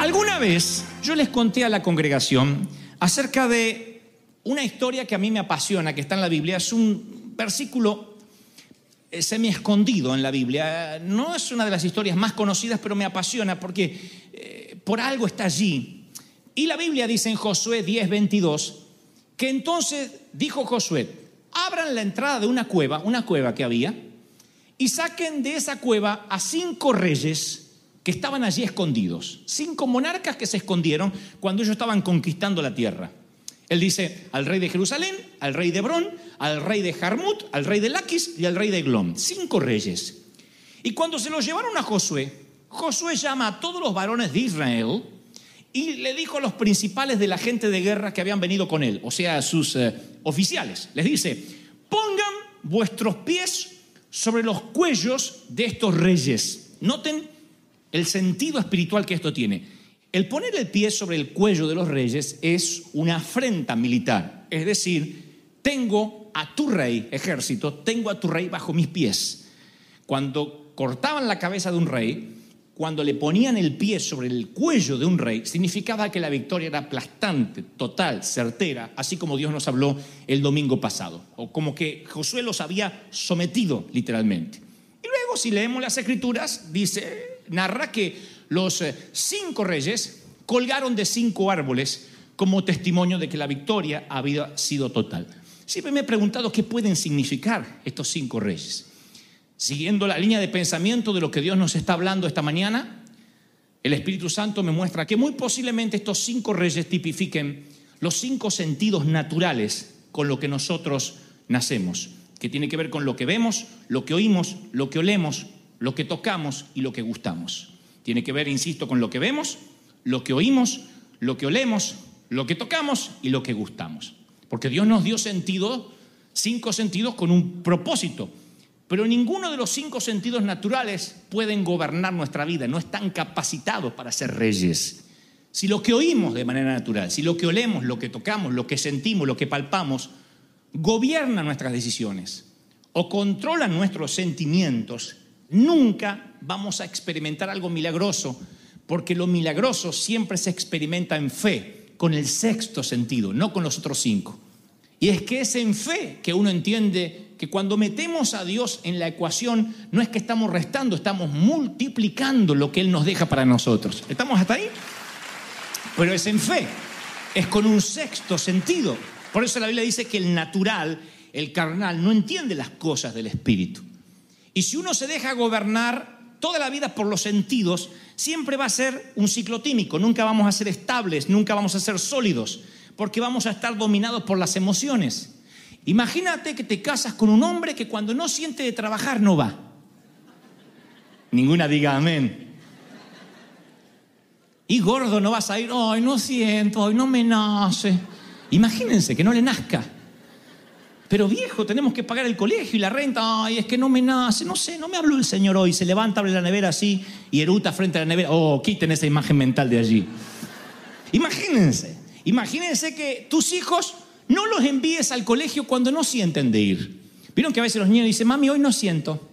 Alguna vez yo les conté a la congregación acerca de una historia que a mí me apasiona, que está en la Biblia. Es un versículo eh, semi escondido en la Biblia. No es una de las historias más conocidas, pero me apasiona porque eh, por algo está allí. Y la Biblia dice en Josué 10, 22, que entonces dijo Josué, abran la entrada de una cueva, una cueva que había, y saquen de esa cueva a cinco reyes estaban allí escondidos, cinco monarcas que se escondieron cuando ellos estaban conquistando la tierra. Él dice al rey de Jerusalén, al rey de Hebrón, al rey de Jarmut, al rey de Laquis y al rey de Glom. Cinco reyes. Y cuando se los llevaron a Josué, Josué llama a todos los varones de Israel y le dijo a los principales de la gente de guerra que habían venido con él, o sea, a sus eh, oficiales, les dice, pongan vuestros pies sobre los cuellos de estos reyes. Noten el sentido espiritual que esto tiene. El poner el pie sobre el cuello de los reyes es una afrenta militar, es decir, tengo a tu rey, ejército, tengo a tu rey bajo mis pies. Cuando cortaban la cabeza de un rey, cuando le ponían el pie sobre el cuello de un rey, significaba que la victoria era aplastante, total, certera, así como Dios nos habló el domingo pasado, o como que Josué los había sometido literalmente. Y luego, si leemos las escrituras, dice narra que los eh, cinco reyes colgaron de cinco árboles como testimonio de que la victoria había sido total. Siempre me he preguntado qué pueden significar estos cinco reyes. Siguiendo la línea de pensamiento de lo que Dios nos está hablando esta mañana, el Espíritu Santo me muestra que muy posiblemente estos cinco reyes tipifiquen los cinco sentidos naturales con lo que nosotros nacemos, que tiene que ver con lo que vemos, lo que oímos, lo que olemos, lo que tocamos y lo que gustamos. Tiene que ver, insisto, con lo que vemos, lo que oímos, lo que olemos, lo que tocamos y lo que gustamos. Porque Dios nos dio sentido, cinco sentidos con un propósito. Pero ninguno de los cinco sentidos naturales pueden gobernar nuestra vida, no están capacitados para ser reyes. Si lo que oímos de manera natural, si lo que olemos, lo que tocamos, lo que sentimos, lo que palpamos, gobierna nuestras decisiones o controla nuestros sentimientos, nunca vamos a experimentar algo milagroso, porque lo milagroso siempre se experimenta en fe, con el sexto sentido, no con los otros cinco. Y es que es en fe que uno entiende que cuando metemos a Dios en la ecuación, no es que estamos restando, estamos multiplicando lo que Él nos deja para nosotros. ¿Estamos hasta ahí? Pero es en fe, es con un sexto sentido. Por eso la Biblia dice que el natural, el carnal, no entiende las cosas del Espíritu. Y si uno se deja gobernar toda la vida por los sentidos, siempre va a ser un ciclotímico, nunca vamos a ser estables, nunca vamos a ser sólidos, porque vamos a estar dominados por las emociones. Imagínate que te casas con un hombre que cuando no siente de trabajar no va. Ninguna diga amén. Y gordo no vas a ir, ay, no siento, ay, no me nace. Imagínense que no le nazca. Pero viejo, tenemos que pagar el colegio y la renta. Ay, es que no me nace, no sé, no me habló el Señor hoy. Se levanta, abre la nevera así y eruta frente a la nevera. Oh, quiten esa imagen mental de allí. Imagínense, imagínense que tus hijos no los envíes al colegio cuando no sienten de ir. Vieron que a veces los niños dicen, mami, hoy no siento,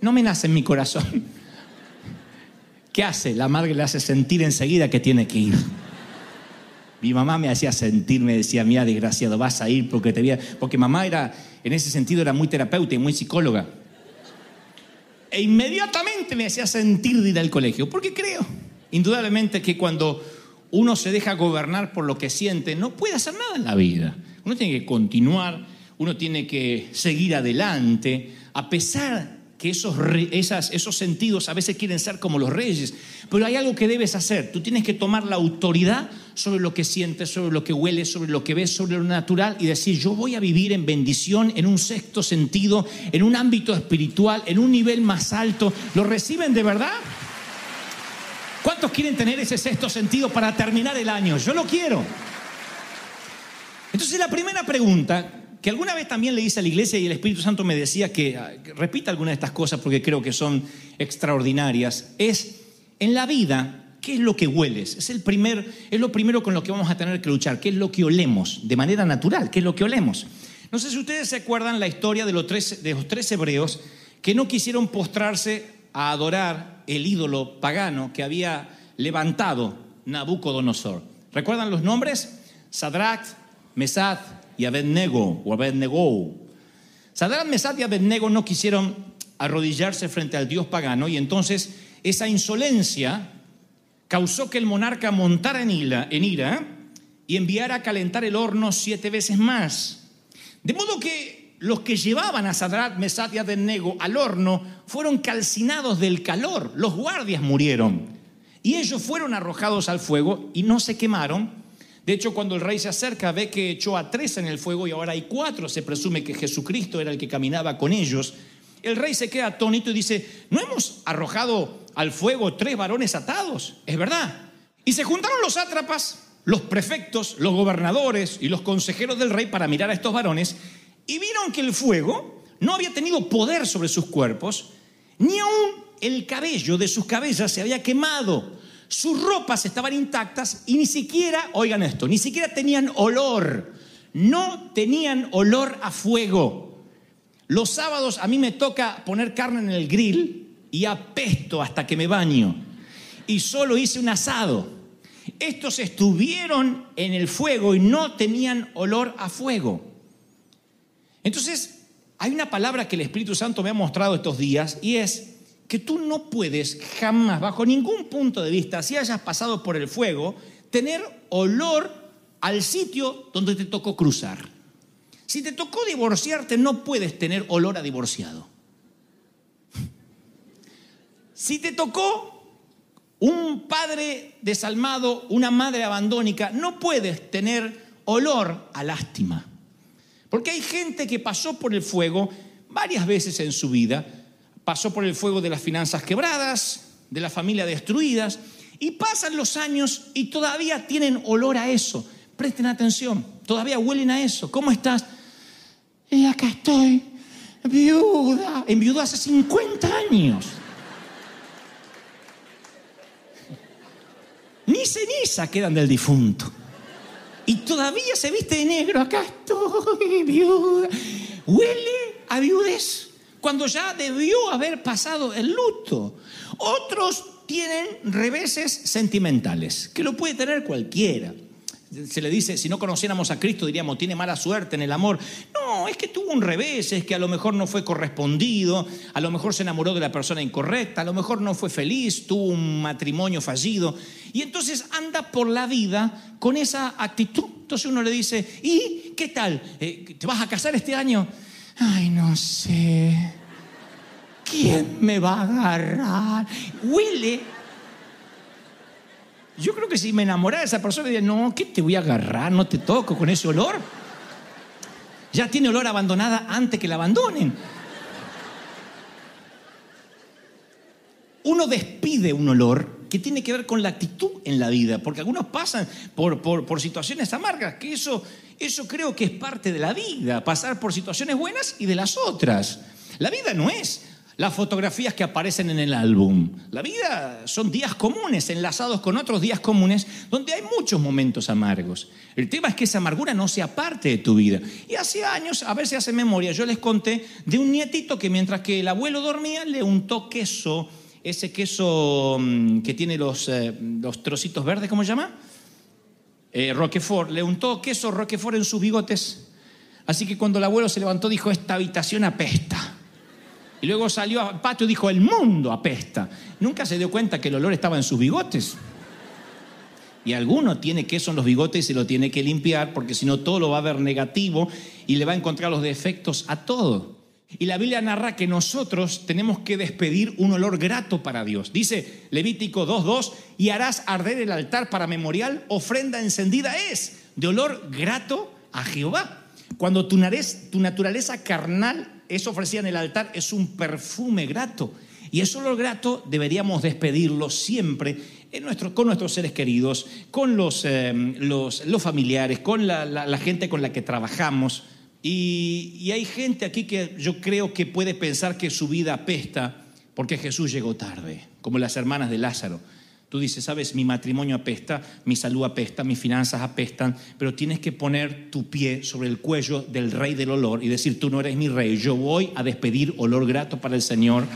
no me nace en mi corazón. ¿Qué hace? La madre le hace sentir enseguida que tiene que ir. Mi mamá me hacía sentir, me decía, mira, desgraciado, vas a ir porque te veía. Porque mamá era, en ese sentido, era muy terapeuta y muy psicóloga. E inmediatamente me hacía sentir de ir al colegio. Porque creo, indudablemente, que cuando uno se deja gobernar por lo que siente, no puede hacer nada en la vida. Uno tiene que continuar, uno tiene que seguir adelante, a pesar que esos, esos sentidos a veces quieren ser como los reyes, pero hay algo que debes hacer. Tú tienes que tomar la autoridad sobre lo que sientes, sobre lo que hueles, sobre lo que ves, sobre lo natural y decir, yo voy a vivir en bendición, en un sexto sentido, en un ámbito espiritual, en un nivel más alto. ¿Lo reciben de verdad? ¿Cuántos quieren tener ese sexto sentido para terminar el año? Yo lo quiero. Entonces la primera pregunta que alguna vez también le hice a la iglesia y el Espíritu Santo me decía que, ah, repita alguna de estas cosas porque creo que son extraordinarias, es en la vida, ¿qué es lo que hueles? Es, el primer, es lo primero con lo que vamos a tener que luchar, ¿qué es lo que olemos? De manera natural, ¿qué es lo que olemos? No sé si ustedes se acuerdan la historia de los tres, de los tres hebreos que no quisieron postrarse a adorar el ídolo pagano que había levantado Nabucodonosor. ¿Recuerdan los nombres? Sadrach, Mesad y Abednego o Abednego. Sadrach, Mesad y Abednego no quisieron arrodillarse frente al dios pagano y entonces esa insolencia causó que el monarca montara en ira, en y enviara a calentar el horno siete veces más. De modo que los que llevaban a Sadrach, Mesad y Abednego al horno fueron calcinados del calor, los guardias murieron. Y ellos fueron arrojados al fuego y no se quemaron. De hecho, cuando el rey se acerca, ve que echó a tres en el fuego y ahora hay cuatro. Se presume que Jesucristo era el que caminaba con ellos. El rey se queda atónito y dice, ¿no hemos arrojado al fuego tres varones atados? Es verdad. Y se juntaron los sátrapas, los prefectos, los gobernadores y los consejeros del rey para mirar a estos varones y vieron que el fuego no había tenido poder sobre sus cuerpos, ni aún el cabello de sus cabezas se había quemado. Sus ropas estaban intactas y ni siquiera, oigan esto, ni siquiera tenían olor. No tenían olor a fuego. Los sábados a mí me toca poner carne en el grill y apesto hasta que me baño. Y solo hice un asado. Estos estuvieron en el fuego y no tenían olor a fuego. Entonces, hay una palabra que el Espíritu Santo me ha mostrado estos días y es que tú no puedes jamás, bajo ningún punto de vista, si hayas pasado por el fuego, tener olor al sitio donde te tocó cruzar. Si te tocó divorciarte, no puedes tener olor a divorciado. Si te tocó un padre desalmado, una madre abandónica, no puedes tener olor a lástima. Porque hay gente que pasó por el fuego varias veces en su vida, pasó por el fuego de las finanzas quebradas, de la familia destruidas, y pasan los años y todavía tienen olor a eso. Presten atención, todavía huelen a eso. ¿Cómo estás? Y acá estoy, viuda. Enviudó hace 50 años. Ni ceniza quedan del difunto. Y todavía se viste de negro. Acá estoy, viuda. Huele a viudez cuando ya debió haber pasado el luto. Otros tienen reveses sentimentales, que lo puede tener cualquiera. Se le dice, si no conociéramos a Cristo, diríamos, tiene mala suerte en el amor. No, es que tuvo un revés, es que a lo mejor no fue correspondido, a lo mejor se enamoró de la persona incorrecta, a lo mejor no fue feliz, tuvo un matrimonio fallido. Y entonces anda por la vida con esa actitud. Entonces uno le dice, ¿y qué tal? Eh, ¿Te vas a casar este año? Ay, no sé. ¿Quién me va a agarrar? Huele. Yo creo que si me enamorara de esa persona, diría, no, ¿qué te voy a agarrar? No te toco con ese olor. Ya tiene olor abandonada antes que la abandonen. Uno despide un olor que tiene que ver con la actitud en la vida, porque algunos pasan por, por, por situaciones amargas, que eso eso creo que es parte de la vida, pasar por situaciones buenas y de las otras. La vida no es las fotografías que aparecen en el álbum. La vida son días comunes, enlazados con otros días comunes, donde hay muchos momentos amargos. El tema es que esa amargura no sea parte de tu vida. Y hace años, a ver si hace memoria, yo les conté de un nietito que mientras que el abuelo dormía le untó queso, ese queso mm, que tiene los, eh, los trocitos verdes, ¿cómo se llama? eh, Roquefort, le untó queso Roquefort en sus bigotes. Así que cuando el abuelo se levantó dijo, esta habitación apesta. Y luego salió al patio y dijo, el mundo apesta. Nunca se dio cuenta que el olor estaba en sus bigotes. Y alguno tiene queso en los bigotes y se lo tiene que limpiar porque si no todo lo va a ver negativo y le va a encontrar los defectos a todo. Y la Biblia narra que nosotros tenemos que despedir un olor grato para Dios. Dice Levítico 2.2, y harás arder el altar para memorial, ofrenda encendida es de olor grato a Jehová. Cuando tu, tu naturaleza carnal es ofrecida en el altar, es un perfume grato. Y ese olor grato deberíamos despedirlo siempre con nuestros seres queridos, con los, eh, los, familiares, con la gente con la que trabajamos. Y, hay gente aquí que yo creo que puede pensar que su vida apesta porque Jesús llegó tarde, como las hermanas de Lázaro. Tú dices, sabes, mi matrimonio apesta, mi salud apesta, mis finanzas apestan, pero tienes que poner tu pie sobre el cuello del rey del olor y decir, tú no eres mi rey, yo voy a despedir olor grato para el Señor,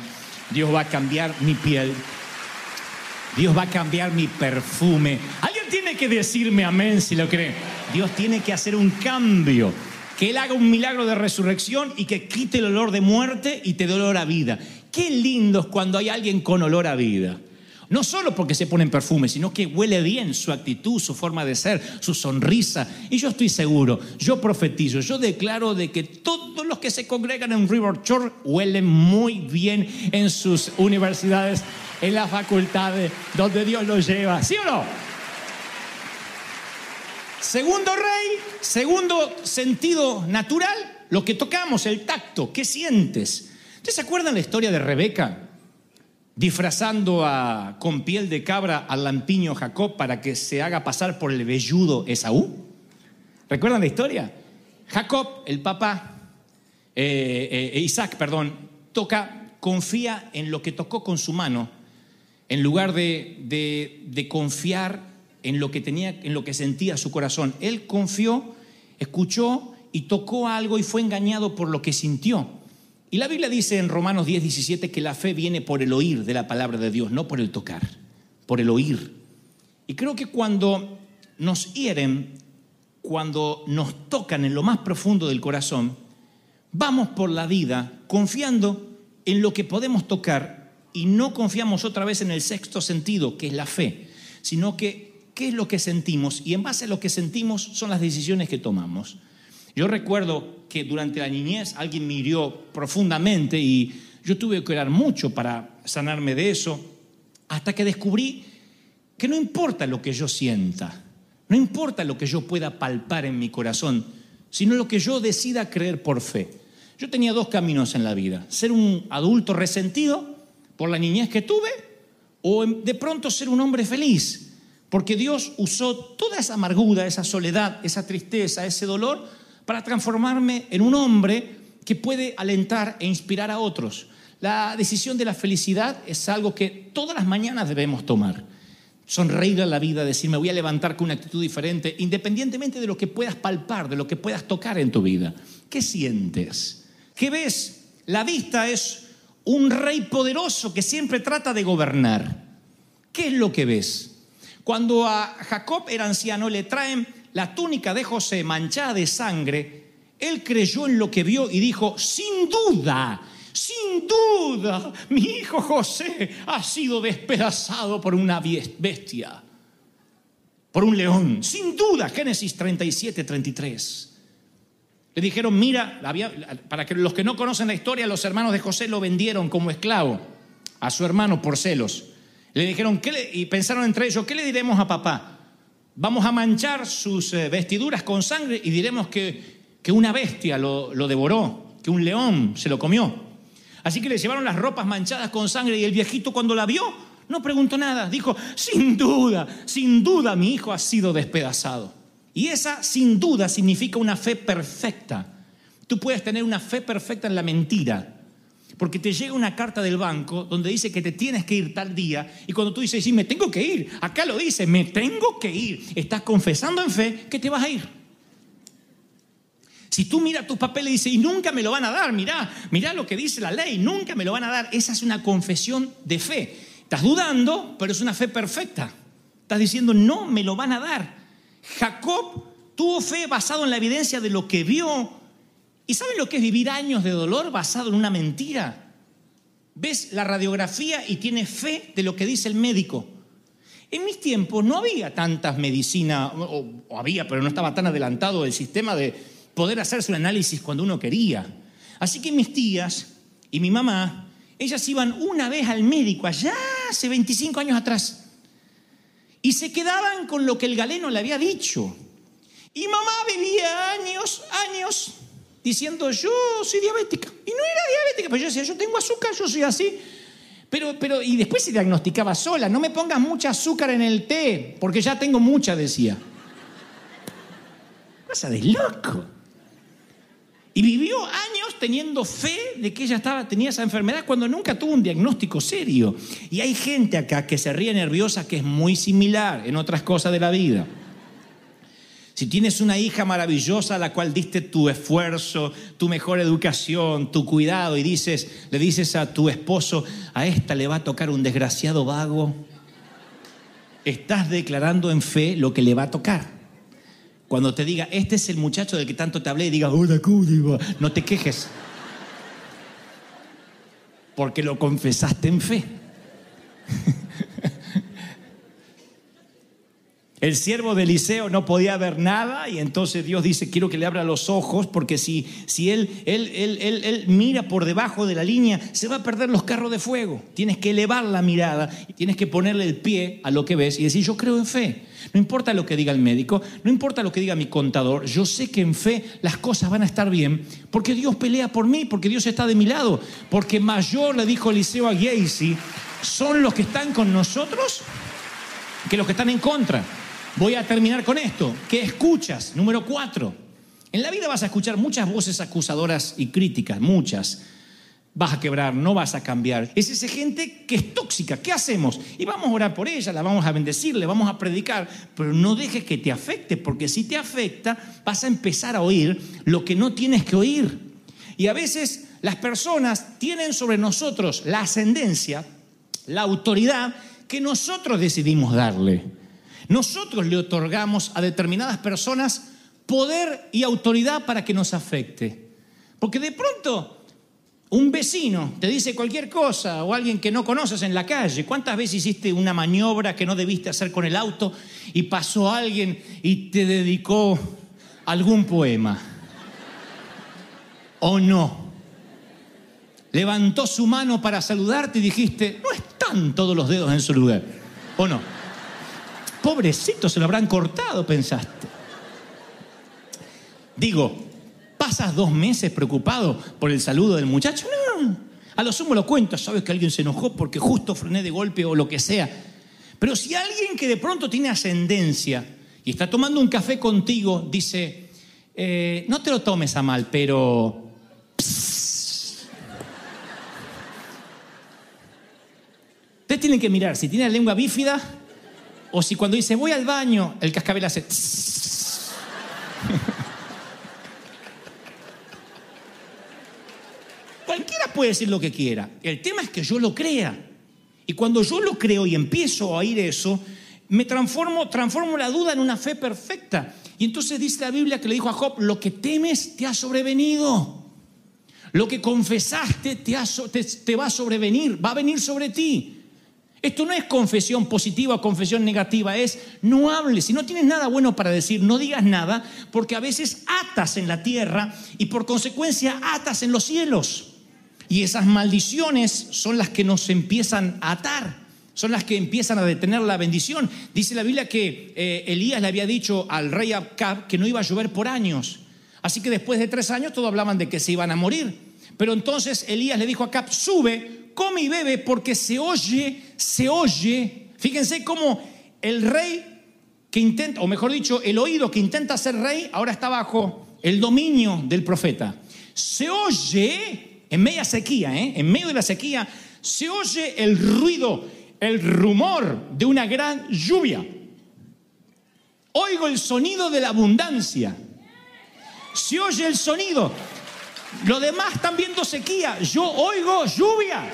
Dios va a cambiar mi piel. Dios va a cambiar mi perfume. Alguien tiene que decirme amén si lo cree. Dios tiene que hacer un cambio. Que Él haga un milagro de resurrección y que quite el olor de muerte y te dé olor a vida. Qué lindo es cuando hay alguien con olor a vida. No solo porque se ponen perfume, sino que huele bien su actitud, su forma de ser, su sonrisa. Y yo estoy seguro, yo profetizo, yo declaro de que todos los que se congregan en River Church huelen muy bien en sus universidades, en las facultades, donde Dios los lleva. ¿Sí o no? Segundo rey, segundo sentido natural, lo que tocamos, el tacto. ¿Qué sientes? ¿Ustedes se acuerdan la historia de Rebeca? Disfrazando a, con piel de cabra al lampiño Jacob para que se haga pasar por el velludo Esaú. ¿Recuerdan la historia? Jacob, el papá, eh, eh, Isaac, perdón, toca, confía en lo que tocó con su mano, en lugar de, de, de confiar en lo que tenía, en lo que sentía su corazón. Él confió, escuchó y tocó algo y fue engañado por lo que sintió. Y la Biblia dice en Romanos 10, 17 que la fe viene por el oír de la palabra de Dios, no por el tocar, por el oír. Y creo que cuando nos hieren, cuando nos tocan en lo más profundo del corazón, vamos por la vida confiando en lo que podemos tocar y no confiamos otra vez en el sexto sentido, que es la fe, sino que qué es lo que sentimos y en base a lo que sentimos son las decisiones que tomamos. Yo recuerdo que durante la niñez alguien me hirió profundamente y yo tuve que orar mucho para sanarme de eso, hasta que descubrí que no importa lo que yo sienta, no importa lo que yo pueda palpar en mi corazón, sino lo que yo decida creer por fe. Yo tenía dos caminos en la vida, ser un adulto resentido por la niñez que tuve o de pronto ser un hombre feliz, porque Dios usó toda esa amargura, esa soledad, esa tristeza, ese dolor, para transformarme en un hombre que puede alentar e inspirar a otros. La decisión de la felicidad es algo que todas las mañanas debemos tomar. Sonreír a la vida, decir me voy a levantar con una actitud diferente, independientemente de lo que puedas palpar, de lo que puedas tocar en tu vida. ¿Qué sientes? ¿Qué ves? La vista es un rey poderoso que siempre trata de gobernar. ¿Qué es lo que ves? Cuando a Jacob era anciano le traen la túnica de José manchada de sangre, él creyó en lo que vio y dijo, sin duda, sin duda, mi hijo José ha sido despedazado por una bestia, por un león, sin duda, Génesis 37, 33. Le dijeron, mira, para que los que no conocen la historia, los hermanos de José lo vendieron como esclavo a su hermano por celos. Le dijeron, ¿qué y pensaron entre ellos, ¿qué le diremos a papá? Vamos a manchar sus eh, vestiduras con sangre y diremos que, que una bestia lo, lo, devoró, que un león se lo comió. Así que le llevaron las ropas manchadas con sangre y el viejito cuando la vio no preguntó nada. Dijo, sin duda, sin duda mi hijo ha sido despedazado. Y esa sin duda significa una fe perfecta. Tú puedes tener una fe perfecta en la mentira, porque te llega una carta del banco donde dice que te tienes que ir tal día y cuando tú dices, sí, me tengo que ir, acá lo dice, me tengo que ir, estás confesando en fe que te vas a ir. Si tú miras tus papeles y dices, y nunca me lo van a dar, mirá, mirá lo que dice la ley, nunca me lo van a dar, esa es una confesión de fe. Estás dudando, pero es una fe perfecta. Estás diciendo, no me lo van a dar. Jacob tuvo fe basado en la evidencia de lo que vio ¿Y saben lo que es vivir años de dolor basado en una mentira? Ves la radiografía y tienes fe de lo que dice el médico. En mis tiempos no había tantas medicinas, o, había, pero no estaba tan adelantado el sistema de poder hacerse un análisis cuando uno quería. Así que mis tías y mi mamá, ellas iban una vez al médico allá hace 25 años atrás y se quedaban con lo que el galeno le había dicho. Y mamá vivía años, años diciendo yo soy diabética. Y no era diabética, pero yo decía, yo tengo azúcar, yo soy así. Pero, pero, y después se diagnosticaba sola, no me pongas mucha azúcar en el té, porque ya tengo mucha, decía. Cosa de loco. Y vivió años teniendo fe de que ella estaba, tenía esa enfermedad cuando nunca tuvo un diagnóstico serio. Y hay gente acá que se ríe nerviosa que es muy similar en otras cosas de la vida. Si tienes una hija maravillosa a la cual diste tu esfuerzo, tu mejor educación, tu cuidado y dices, le dices a tu esposo, a esta le va a tocar un desgraciado vago. estás declarando en fe lo que le va a tocar. Cuando te diga, este es el muchacho del que tanto te hablé, y diga, hola, ¿cómo No te quejes. Porque lo confesaste en fe. El siervo de Eliseo no podía ver nada y entonces Dios dice, quiero que le abra los ojos porque si, si él, él, él, él, mira por debajo de la línea, se va a perder los carros de fuego. Tienes que elevar la mirada tienes que ponerle el pie a lo que ves y decir, yo creo en fe. No importa lo que diga el médico, no importa lo que diga mi contador, yo sé que en fe las cosas van a estar bien porque Dios pelea por mí, porque Dios está de mi lado, porque mayor, le dijo Eliseo a Gacy, son los que están con nosotros que los que están en contra. Voy a terminar con esto. ¿Qué escuchas? Número cuatro. En la vida vas a escuchar muchas voces acusadoras y críticas, muchas. Vas a quebrar, no vas a cambiar. Es esa gente que es tóxica. ¿Qué hacemos? Y vamos a orar por ella, la vamos a bendecir, le vamos a predicar, pero no dejes que te afecte, porque si te afecta, vas a empezar a oír lo que no tienes que oír. Y a veces las personas tienen sobre nosotros la ascendencia, la autoridad que nosotros decidimos darle. Nosotros le otorgamos a determinadas personas poder y autoridad para que nos afecte. Porque de pronto un vecino te dice cualquier cosa o alguien que no conoces en la calle. ¿Cuántas veces hiciste una maniobra que no debiste hacer con el auto y pasó alguien y te dedicó algún poema? ¿O no? Levantó su mano para saludarte y dijiste, no están todos los dedos en su lugar. ¿O no? Pobrecito, se lo habrán cortado, pensaste. Digo, ¿pasas dos meses preocupado por el saludo del muchacho? No, a lo sumo lo cuento, sabes que alguien se enojó porque justo frené de golpe o lo que sea. Pero si alguien que de pronto tiene ascendencia y está tomando un café contigo, dice, eh, no te lo tomes a mal, pero... Ustedes tienen que mirar, si tiene la lengua bífida, o si cuando dice voy al baño, el cascabel hace... Cualquiera puede decir lo que quiera. El tema es que yo lo crea. Y cuando yo lo creo y empiezo a oír eso, me transformo, transformo la duda en una fe perfecta. Y entonces dice la Biblia que le dijo a Job, lo que temes te ha sobrevenido. Lo que confesaste te, te va a sobrevenir, va a venir sobre ti. Esto no es confesión positiva o confesión negativa, es no hables. Si no tienes nada bueno para decir, no digas nada, porque a veces atas en la tierra y por consecuencia atas en los cielos. Y esas maldiciones son las que nos empiezan a atar, son las que empiezan a detener la bendición. Dice la Biblia que eh, Elías le había dicho al rey Acab que no iba a llover por años. Así que después de tres años todos hablaban de que se iban a morir. Pero entonces Elías le dijo a Acab, sube, come y bebe porque se oye, se oye. Fíjense cómo el rey que intenta, o mejor dicho, el oído que intenta ser rey, ahora está bajo el dominio del profeta. Se oye, en media sequía, ¿eh? en medio de la sequía, se oye el ruido, el rumor de una gran lluvia. Oigo el sonido de la abundancia. Se oye el sonido. Los demás están viendo sequía. Yo oigo lluvia.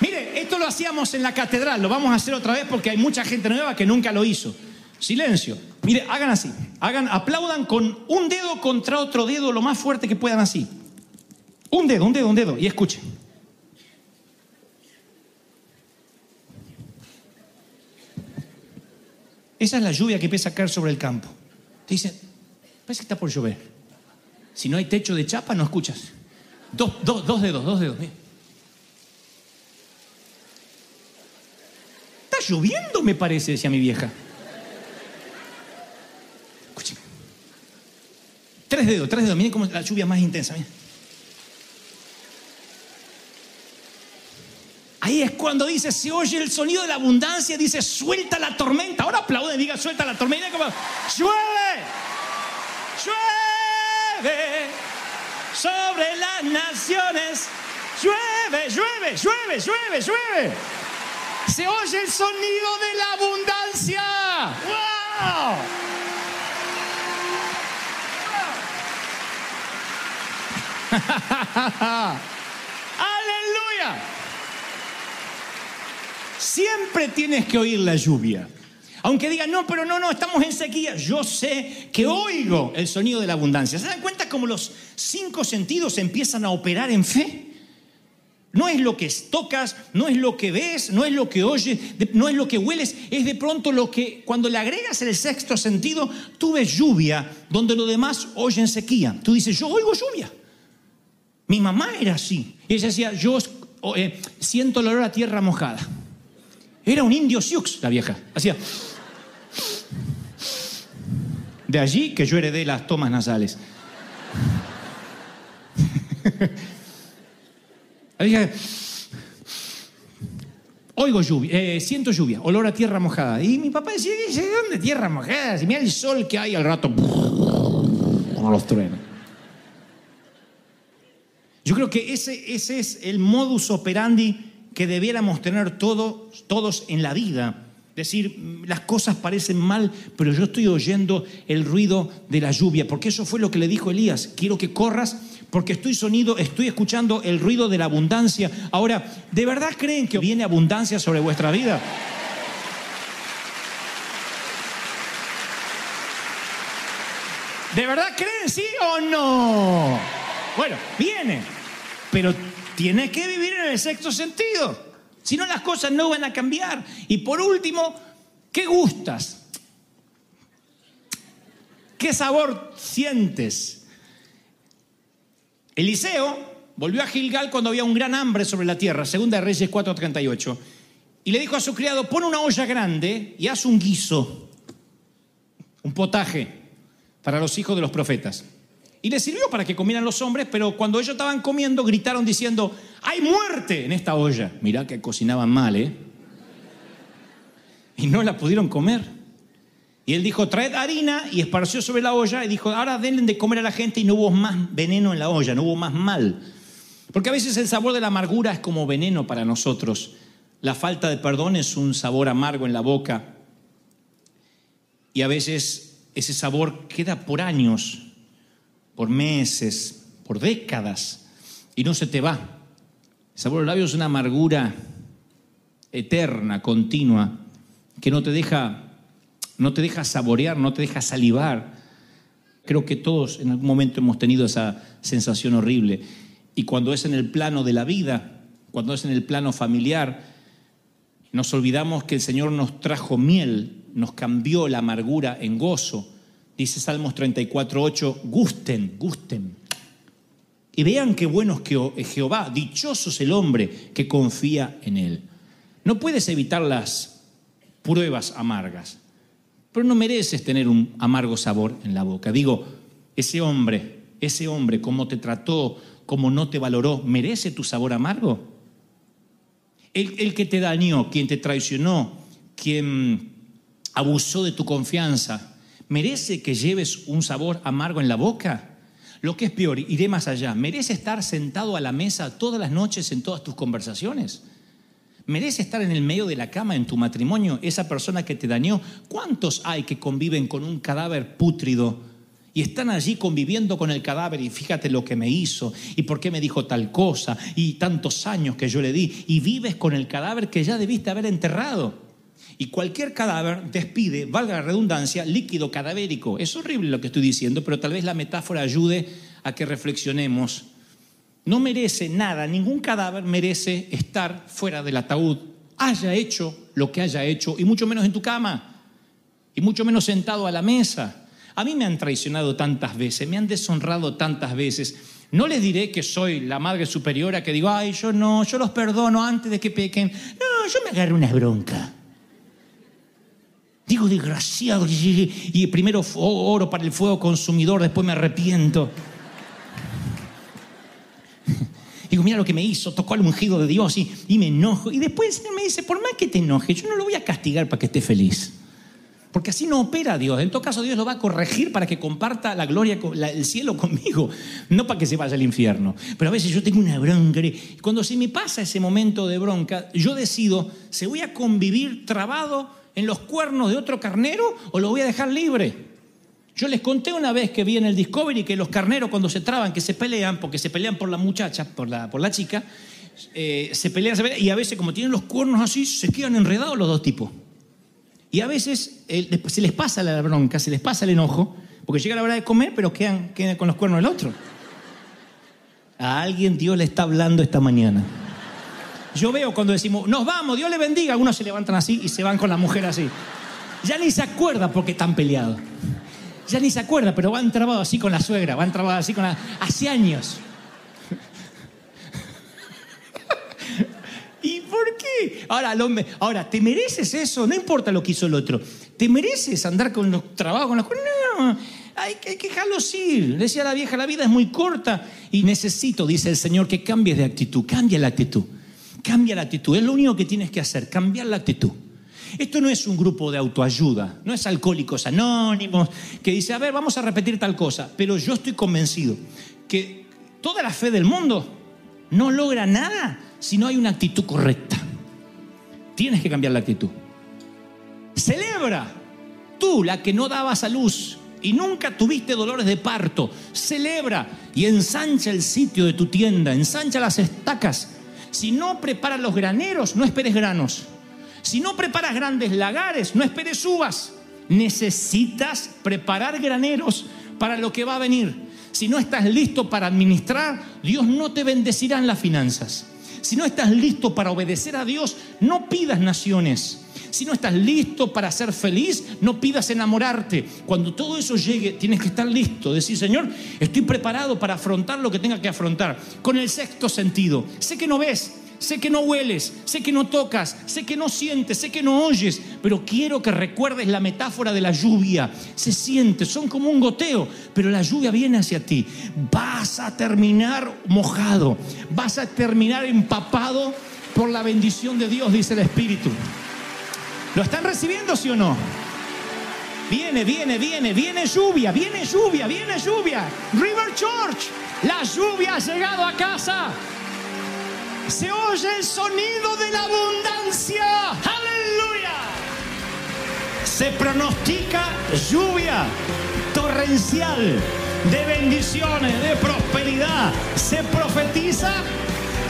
Mire, esto lo hacíamos en la catedral. Lo vamos a hacer otra vez porque hay mucha gente nueva que nunca lo hizo. Silencio. Mire, hagan así. Hagan, aplaudan con un dedo contra otro dedo lo más fuerte que puedan así. Un dedo, un dedo, un dedo. Y escuchen. Esa es la lluvia que empieza a caer sobre el campo. Te dicen, parece que está por llover. Si no hay techo de chapa, no escuchas. Dos, dos, dos dedos, dos dedos. Está lloviendo, me parece, decía mi vieja. Escuchen. Tres dedos, tres dedos. Miren cómo la lluvia más intensa. Ahí es cuando dice, se oye el sonido de la abundancia, dice, suelta la tormenta. Ahora aplaude, diga, suelta la tormenta. Como, llueve, llueve sobre las naciones. Llueve, llueve, llueve, llueve, llueve. Se oye el sonido de la abundancia. ¡Wow! ¡Aleluya! Siempre tienes que oír la lluvia. Aunque digan, no, pero no, no, estamos en sequía. Yo sé que oigo el sonido de la abundancia. ¿Se dan cuenta cómo los cinco sentidos empiezan a operar en fe? No es lo que tocas, no es lo que ves, no es lo que oyes, no es lo que hueles, es de pronto lo que cuando le agregas el sexto sentido, tú ves lluvia donde los demás oyen sequía. Tú dices, yo oigo lluvia. Mi mamá era así. Ella decía, yo eh, siento el olor a tierra mojada. Era un indio Sioux, la vieja. Hacía. De allí que yo heredé las tomas nasales. Oigo lluvia, eh, siento lluvia, olor a tierra mojada. Y mi papá decía, ¿de dónde tierra mojada? Si mira el sol que hay al rato, como los truenos. Yo creo que ese, ese es el modus operandi que debiéramos tener todos, todos en la vida. Decir, las cosas parecen mal, pero yo estoy oyendo el ruido de la lluvia, porque eso fue lo que le dijo Elías. Quiero que corras porque estoy sonido, estoy escuchando el ruido de la abundancia. Ahora, ¿de verdad creen que viene abundancia sobre vuestra vida? ¿De verdad creen sí o no? Bueno, viene, pero tiene que vivir en el sexto sentido. Si no, las cosas no van a cambiar. Y por último, ¿qué gustas? ¿Qué sabor sientes? Eliseo volvió a Gilgal cuando había un gran hambre sobre la tierra, segunda de Reyes 4:38, y le dijo a su criado, pon una olla grande y haz un guiso, un potaje para los hijos de los profetas. Y le sirvió para que comieran los hombres, pero cuando ellos estaban comiendo gritaron diciendo, hay muerte en esta olla. Mirá que cocinaban mal, ¿eh? Y no la pudieron comer. Y él dijo, traed harina y esparció sobre la olla y dijo, ahora denle de comer a la gente y no hubo más veneno en la olla, no hubo más mal. Porque a veces el sabor de la amargura es como veneno para nosotros. La falta de perdón es un sabor amargo en la boca. Y a veces ese sabor queda por años, por meses, por décadas y no se te va. El sabor de labios es una amargura eterna, continua, que no te deja no te deja saborear, no te deja salivar. Creo que todos en algún momento hemos tenido esa sensación horrible. Y cuando es en el plano de la vida, cuando es en el plano familiar, nos olvidamos que el Señor nos trajo miel, nos cambió la amargura en gozo. Dice Salmos 34.8, gusten, gusten. Y vean qué bueno es Jehová, dichoso es el hombre que confía en Él. No puedes evitar las pruebas amargas pero no mereces tener un amargo sabor en la boca. Digo, ese hombre, ese hombre, cómo te trató, cómo no te valoró, ¿merece tu sabor amargo? El, el que te dañó, quien te traicionó, quien abusó de tu confianza, ¿merece que lleves un sabor amargo en la boca? Lo que es peor, iré más allá, ¿merece estar sentado a la mesa todas las noches en todas tus conversaciones? ¿Merece estar en el medio de la cama en tu matrimonio esa persona que te dañó? ¿Cuántos hay que conviven con un cadáver pútrido y están allí conviviendo con el cadáver y fíjate lo que me hizo y por qué me dijo tal cosa y tantos años que yo le di y vives con el cadáver que ya debiste haber enterrado? Y cualquier cadáver despide, valga la redundancia, líquido cadavérico. Es horrible lo que estoy diciendo, pero tal vez la metáfora ayude a que reflexionemos no merece nada, ningún cadáver merece estar fuera del ataúd, haya hecho lo que haya hecho, y mucho menos en tu cama, y mucho menos sentado a la mesa. A mí me han traicionado tantas veces, me han deshonrado tantas veces. No les diré que soy la madre superiora que digo, ay, yo no, yo los perdono antes de que pequen. No, yo me agarro una bronca. Digo, desgraciado, y primero oro para el fuego consumidor, después me arrepiento. Digo, mira lo que me hizo, tocó al ungido de Dios y, me enojo. Y después me dice, por más que te enoje, yo no lo voy a castigar para que esté feliz. Porque así no opera Dios. En todo caso, Dios lo va a corregir para que comparta la gloria, el cielo conmigo, no para que se vaya al infierno. Pero a veces yo tengo una bronca. Y cuando se me pasa ese momento de bronca, yo decido, ¿se voy a convivir trabado en los cuernos de otro carnero o lo voy a dejar libre? Yo les conté una vez que vi en el Discovery que los carneros cuando se traban, que se pelean, porque se pelean por la muchacha, por la, por la chica, eh, se pelean, se pelean, y a veces como tienen los cuernos así, se quedan enredados los dos tipos. Y a veces eh, se les pasa la bronca, se les pasa el enojo, porque llega la hora de comer, pero quedan, quedan con los cuernos del otro. A alguien Dios le está hablando esta mañana. Yo veo cuando decimos, nos vamos, Dios le bendiga, algunos se levantan así y se van con la mujer así. Ya ni se acuerda porque están peleados. Ya ni se acuerda, pero van trabados así con la suegra, van trabados así con la... Hace años. ¿Y por qué? Ahora, ahora, ¿te mereces eso? No importa lo que hizo el otro. ¿Te mereces andar con los trabajos, con las No, hay que, hay que ir. Decía la vieja, la vida es muy corta y necesito, dice el Señor, que cambies de actitud. Cambia la actitud. Cambia la actitud. Es lo único que tienes que hacer, cambiar la actitud. Esto no es un grupo de autoayuda, no es alcohólicos anónimos que dice, a ver, vamos a repetir tal cosa, pero yo estoy convencido que toda la fe del mundo no logra nada si no hay una actitud correcta. Tienes que cambiar la actitud. Celebra, tú la que no dabas a luz y nunca tuviste dolores de parto, celebra y ensancha el sitio de tu tienda, ensancha las estacas si no preparas los graneros, no esperes granos. Si no preparas grandes lagares, no esperes uvas. Necesitas preparar graneros para lo que va a venir. Si no estás listo para administrar, Dios no te bendecirá en las finanzas. Si no estás listo para obedecer a Dios, no pidas naciones. Si no estás listo para ser feliz, no pidas enamorarte. Cuando todo eso llegue, tienes que estar listo. Decir, Señor, estoy preparado para afrontar lo que tenga que afrontar. Con el sexto sentido. Sé que no ves, sé que no hueles, sé que no tocas, sé que no sientes, sé que no oyes, pero quiero que recuerdes la metáfora de la lluvia. Se siente, son como un goteo, pero la lluvia viene hacia ti. Vas a terminar mojado, vas a terminar empapado por la bendición de Dios, dice el Espíritu. ¿Lo están recibiendo, sí o no? Viene, viene, viene, viene lluvia, viene lluvia, viene lluvia. River Church, la lluvia ha llegado a casa. Se oye el sonido de la abundancia. Aleluya. Se pronostica lluvia torrencial de bendiciones, de prosperidad. Se profetiza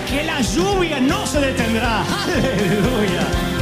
que la lluvia no se detendrá. Aleluya.